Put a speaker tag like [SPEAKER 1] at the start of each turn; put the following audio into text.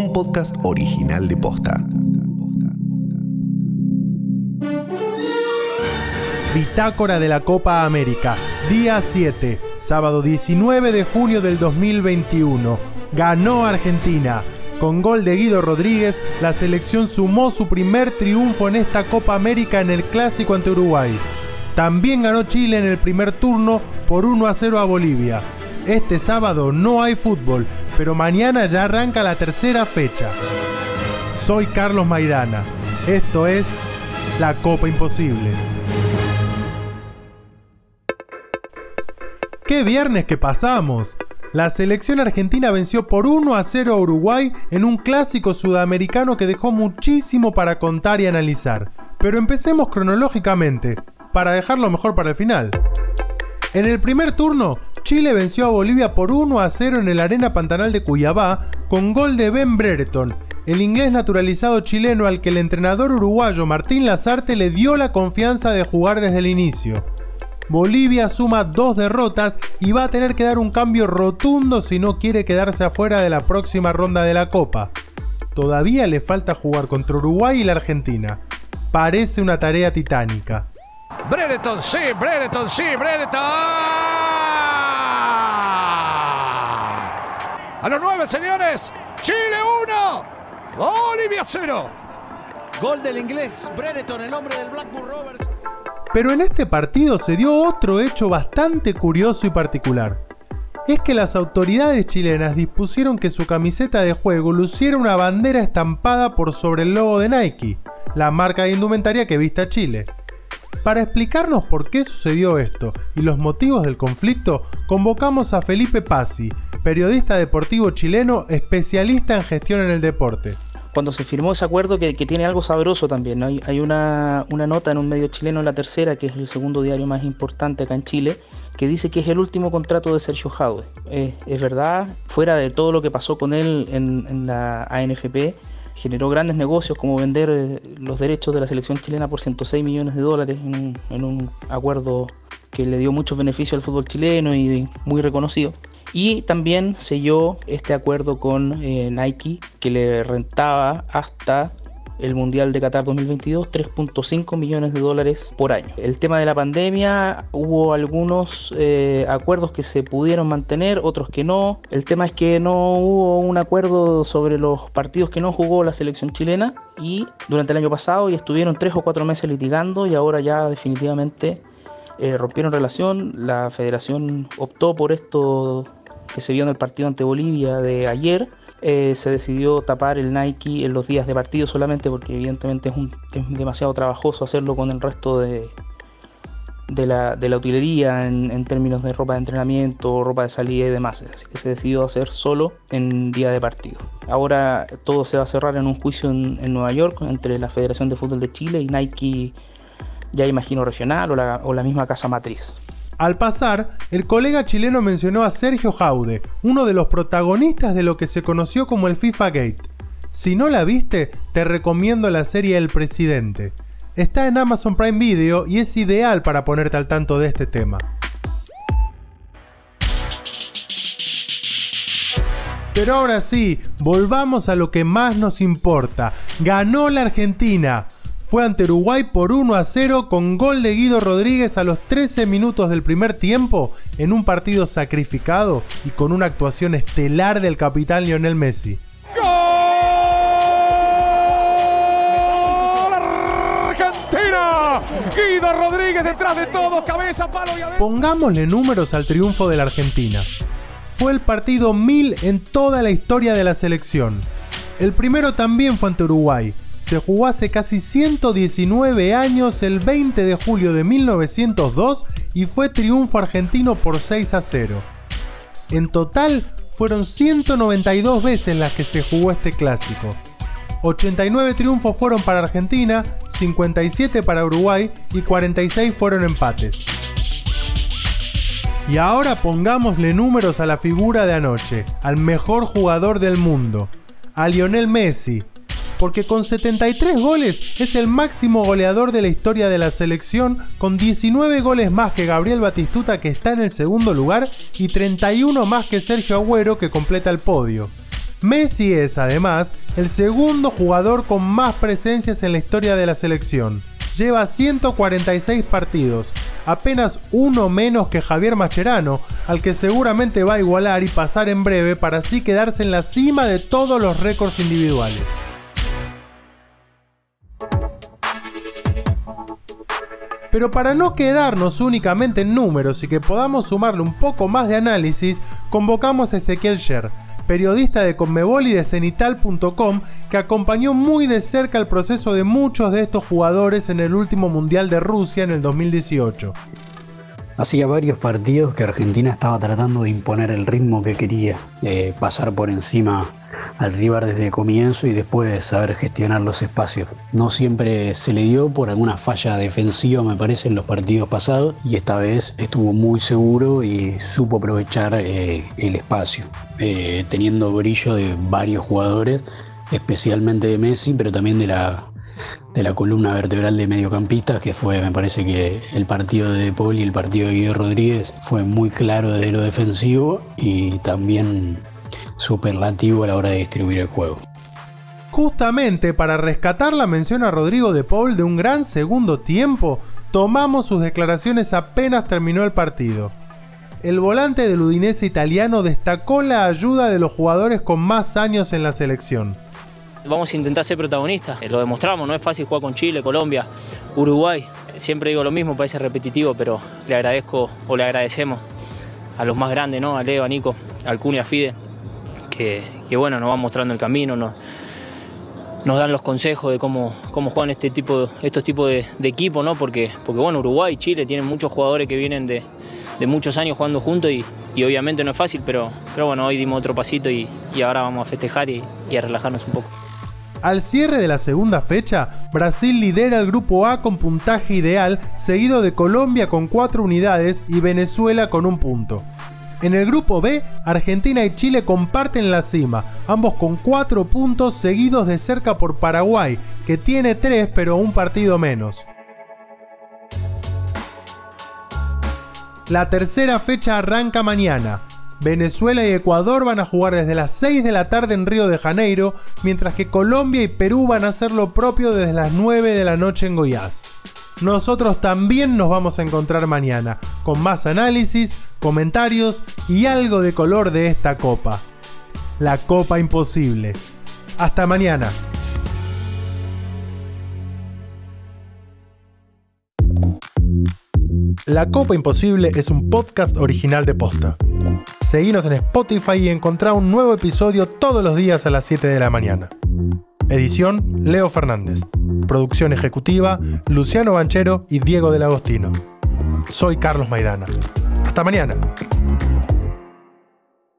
[SPEAKER 1] un podcast original de Posta.
[SPEAKER 2] Bitácora de la Copa América, día 7, sábado 19 de junio del 2021. Ganó Argentina. Con gol de Guido Rodríguez, la selección sumó su primer triunfo en esta Copa América en el clásico ante Uruguay. También ganó Chile en el primer turno por 1 a 0 a Bolivia. Este sábado no hay fútbol, pero mañana ya arranca la tercera fecha. Soy Carlos Maidana. Esto es La Copa Imposible. ¡Qué viernes que pasamos! La selección argentina venció por 1 a 0 a Uruguay en un clásico sudamericano que dejó muchísimo para contar y analizar. Pero empecemos cronológicamente, para dejarlo mejor para el final. En el primer turno, Chile venció a Bolivia por 1 a 0 en el Arena Pantanal de Cuyabá con gol de Ben Brereton, el inglés naturalizado chileno al que el entrenador uruguayo Martín Lazarte le dio la confianza de jugar desde el inicio. Bolivia suma dos derrotas y va a tener que dar un cambio rotundo si no quiere quedarse afuera de la próxima ronda de la Copa. Todavía le falta jugar contra Uruguay y la Argentina. Parece una tarea titánica.
[SPEAKER 3] Brereton, sí, Brereton, sí, Brereton. A los nueve, señores. Chile 1, Bolivia 0.
[SPEAKER 4] Gol del inglés Brereton, el hombre del Blackburn Rovers.
[SPEAKER 2] Pero en este partido se dio otro hecho bastante curioso y particular. Es que las autoridades chilenas dispusieron que su camiseta de juego luciera una bandera estampada por sobre el logo de Nike, la marca de indumentaria que vista Chile. Para explicarnos por qué sucedió esto y los motivos del conflicto, convocamos a Felipe Pazzi, periodista deportivo chileno especialista en gestión en el deporte
[SPEAKER 5] cuando se firmó ese acuerdo que, tiene algo sabroso también. Hay, una, nota en un medio chileno, La Tercera, que es el segundo diario más importante acá en Chile, que dice que es el último contrato de Sergio Jaude. es verdad, fuera de todo lo que pasó con él en, la ANFP, generó grandes negocios como vender eh, los derechos de la selección chilena por 106 millones de dólares en en un acuerdo que le dio muchos beneficios al fútbol chileno y muy reconocido. Y también selló este acuerdo con eh, Nike que le rentaba hasta el Mundial de Qatar 2022 3.5 millones de dólares por año. El tema de la pandemia, hubo algunos eh, acuerdos que se pudieron mantener, otros que no. El tema es que no hubo un acuerdo sobre los partidos que no jugó la selección chilena y durante el año pasado y estuvieron tres o cuatro meses litigando y ahora ya definitivamente eh, rompieron relación. La federación optó por esto que se vio en el partido ante Bolivia de ayer, eh, se decidió tapar el Nike en los días de partido solamente porque evidentemente es, un, demasiado trabajoso hacerlo con el resto de, de, la, de la utilería en, términos de ropa de entrenamiento, ropa de salida y demás. Así que se decidió hacer solo en día de partido. Ahora todo se va a cerrar en un juicio en, en Nueva York entre la Federación de Fútbol de Chile y Nike, ya imagino regional o la, o la misma casa matriz.
[SPEAKER 2] Al pasar, el colega chileno mencionó a Sergio Jaude, uno de los protagonistas de lo que se conoció como el FIFA Gate. Si no la viste, te recomiendo la serie El Presidente. Está en Amazon Prime Video y es ideal para ponerte al tanto de este tema. Pero ahora sí, volvamos a lo que más nos importa. Ganó la Argentina fue ante Uruguay por 1 a 0 con gol de Guido Rodríguez a los 13 minutos del primer tiempo en un partido sacrificado y con una actuación estelar del capitán Lionel Messi.
[SPEAKER 3] ¡Gol! ¡Argentina! Guido Rodríguez detrás de todos, cabeza, palo y adentro.
[SPEAKER 2] Pongámosle números al triunfo de la Argentina. Fue el partido 1000 en toda la historia de la selección. El primero también fue ante Uruguay, se jugó hace casi 119 años el 20 de julio de 1902 y fue triunfo argentino por 6 a 0. En total fueron 192 veces las que se jugó este clásico. 89 triunfos fueron para Argentina, 57 para Uruguay y 46 fueron empates. Y ahora pongámosle números a la figura de anoche, al mejor jugador del mundo, a Lionel Messi, porque con 73 goles es el máximo goleador de la historia de la selección, con 19 goles más que Gabriel Batistuta que está en el segundo lugar y 31 más que Sergio Agüero que completa el podio. Messi es además el segundo jugador con más presencias en la historia de la selección. Lleva 146 partidos, apenas uno menos que Javier Mascherano, al que seguramente va a igualar y pasar en breve para así quedarse en la cima de todos los récords individuales. Pero para no quedarnos únicamente en números y que podamos sumarle un poco más de análisis, convocamos a Ezequiel Sher, periodista de Conmebol y de Cenital.com, que acompañó muy de cerca el proceso de muchos de estos jugadores en el último Mundial de Rusia en el 2018.
[SPEAKER 6] Hacía varios partidos que Argentina estaba tratando de imponer el ritmo que quería, eh, pasar por encima al rival desde comienzo y después saber gestionar los espacios. No siempre se le dio por alguna falla defensiva, me parece, en los partidos pasados y esta vez estuvo muy seguro y supo aprovechar eh, el espacio, eh, teniendo brillo de varios jugadores, especialmente de Messi, pero también de la de la columna vertebral de mediocampistas, que fue, me parece que el partido de Paul y el partido de Guido Rodríguez fue muy claro desde lo defensivo y también superlativo a la hora de distribuir el juego.
[SPEAKER 2] Justamente para rescatar la mención a Rodrigo de Paul de un gran segundo tiempo, tomamos sus declaraciones apenas terminó el partido. El volante del Udinese italiano destacó la ayuda de los jugadores con más años en la selección.
[SPEAKER 7] Vamos a intentar ser protagonistas, lo demostramos, no es fácil jugar con Chile, Colombia, Uruguay. Siempre digo lo mismo, parece repetitivo, pero le agradezco o le agradecemos a los más grandes, ¿no? A Leo, a Nico, al Cuni, a Fide, que, bueno, nos van mostrando el camino, nos, dan los consejos de cómo, cómo juegan este tipo, estos tipos de, equipos, ¿no? Porque, porque bueno, Uruguay y Chile tienen muchos jugadores que vienen de, muchos años jugando juntos y, obviamente no es fácil, pero, pero bueno, hoy dimos otro pasito y, ahora vamos a festejar y, a relajarnos un poco.
[SPEAKER 2] Al cierre de la segunda fecha, Brasil lidera el grupo A con puntaje ideal, seguido de Colombia con 4 unidades y Venezuela con un punto. En el grupo B, Argentina y Chile comparten la cima, ambos con 4 puntos seguidos de cerca por Paraguay, que tiene 3 pero un partido menos. La tercera fecha arranca mañana. Venezuela y Ecuador van a jugar desde las 6 de la tarde en Río de Janeiro, mientras que Colombia y Perú van a hacer lo propio desde las 9 de la noche en Goiás. Nosotros también nos vamos a encontrar mañana, con más análisis, comentarios y algo de color de esta copa. La Copa Imposible. Hasta mañana. La Copa Imposible es un podcast original de Posta. Seguinos en Spotify y encontrá un nuevo episodio todos los días a las 7 de la mañana. Edición Leo Fernández. Producción ejecutiva Luciano Banchero y Diego del Agostino. Soy Carlos Maidana. Hasta mañana.